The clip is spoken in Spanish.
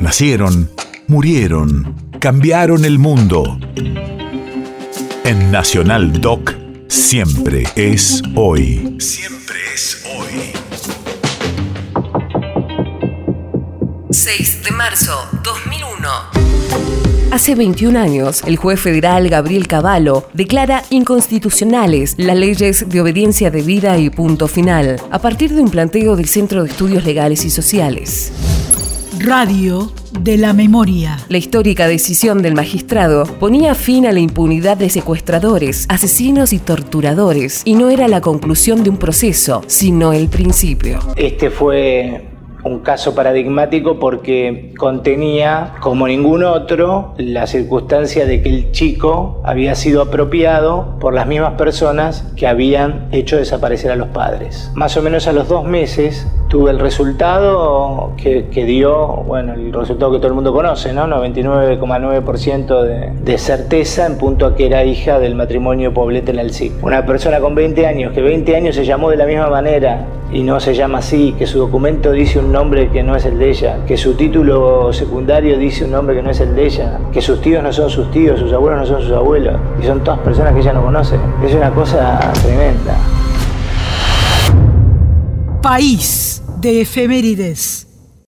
Nacieron, murieron, cambiaron el mundo. En Nacional Doc, siempre es hoy. Siempre es hoy. 6 de marzo 2001. Hace 21 años, el juez federal Gabriel Cavallo declara inconstitucionales las leyes de obediencia debida y punto final, a partir de un planteo del Centro de Estudios Legales y Sociales. Radio de la Memoria. La histórica decisión del magistrado ponía fin a la impunidad de secuestradores, asesinos y torturadores, y no era la conclusión de un proceso, sino el principio. Este fue un caso paradigmático porque contenía, como ningún otro, la circunstancia de que el chico había sido apropiado por las mismas personas que habían hecho desaparecer a los padres. Más o menos a los dos meses tuve el resultado que, dio, bueno, el resultado que todo el mundo conoce, ¿no? 99,9% de, de, certeza en punto a que era hija del matrimonio Poblete en el SIC. Una persona con 20 años, que 20 años se llamó de la misma manera y no se llama así, que su documento dice un nombre que no es el de ella, que su título secundario dice un nombre que no es el de ella, que sus tíos no son sus tíos, sus abuelos no son sus abuelos, y son todas personas que ella no conoce. Es una cosa tremenda. País de efemérides.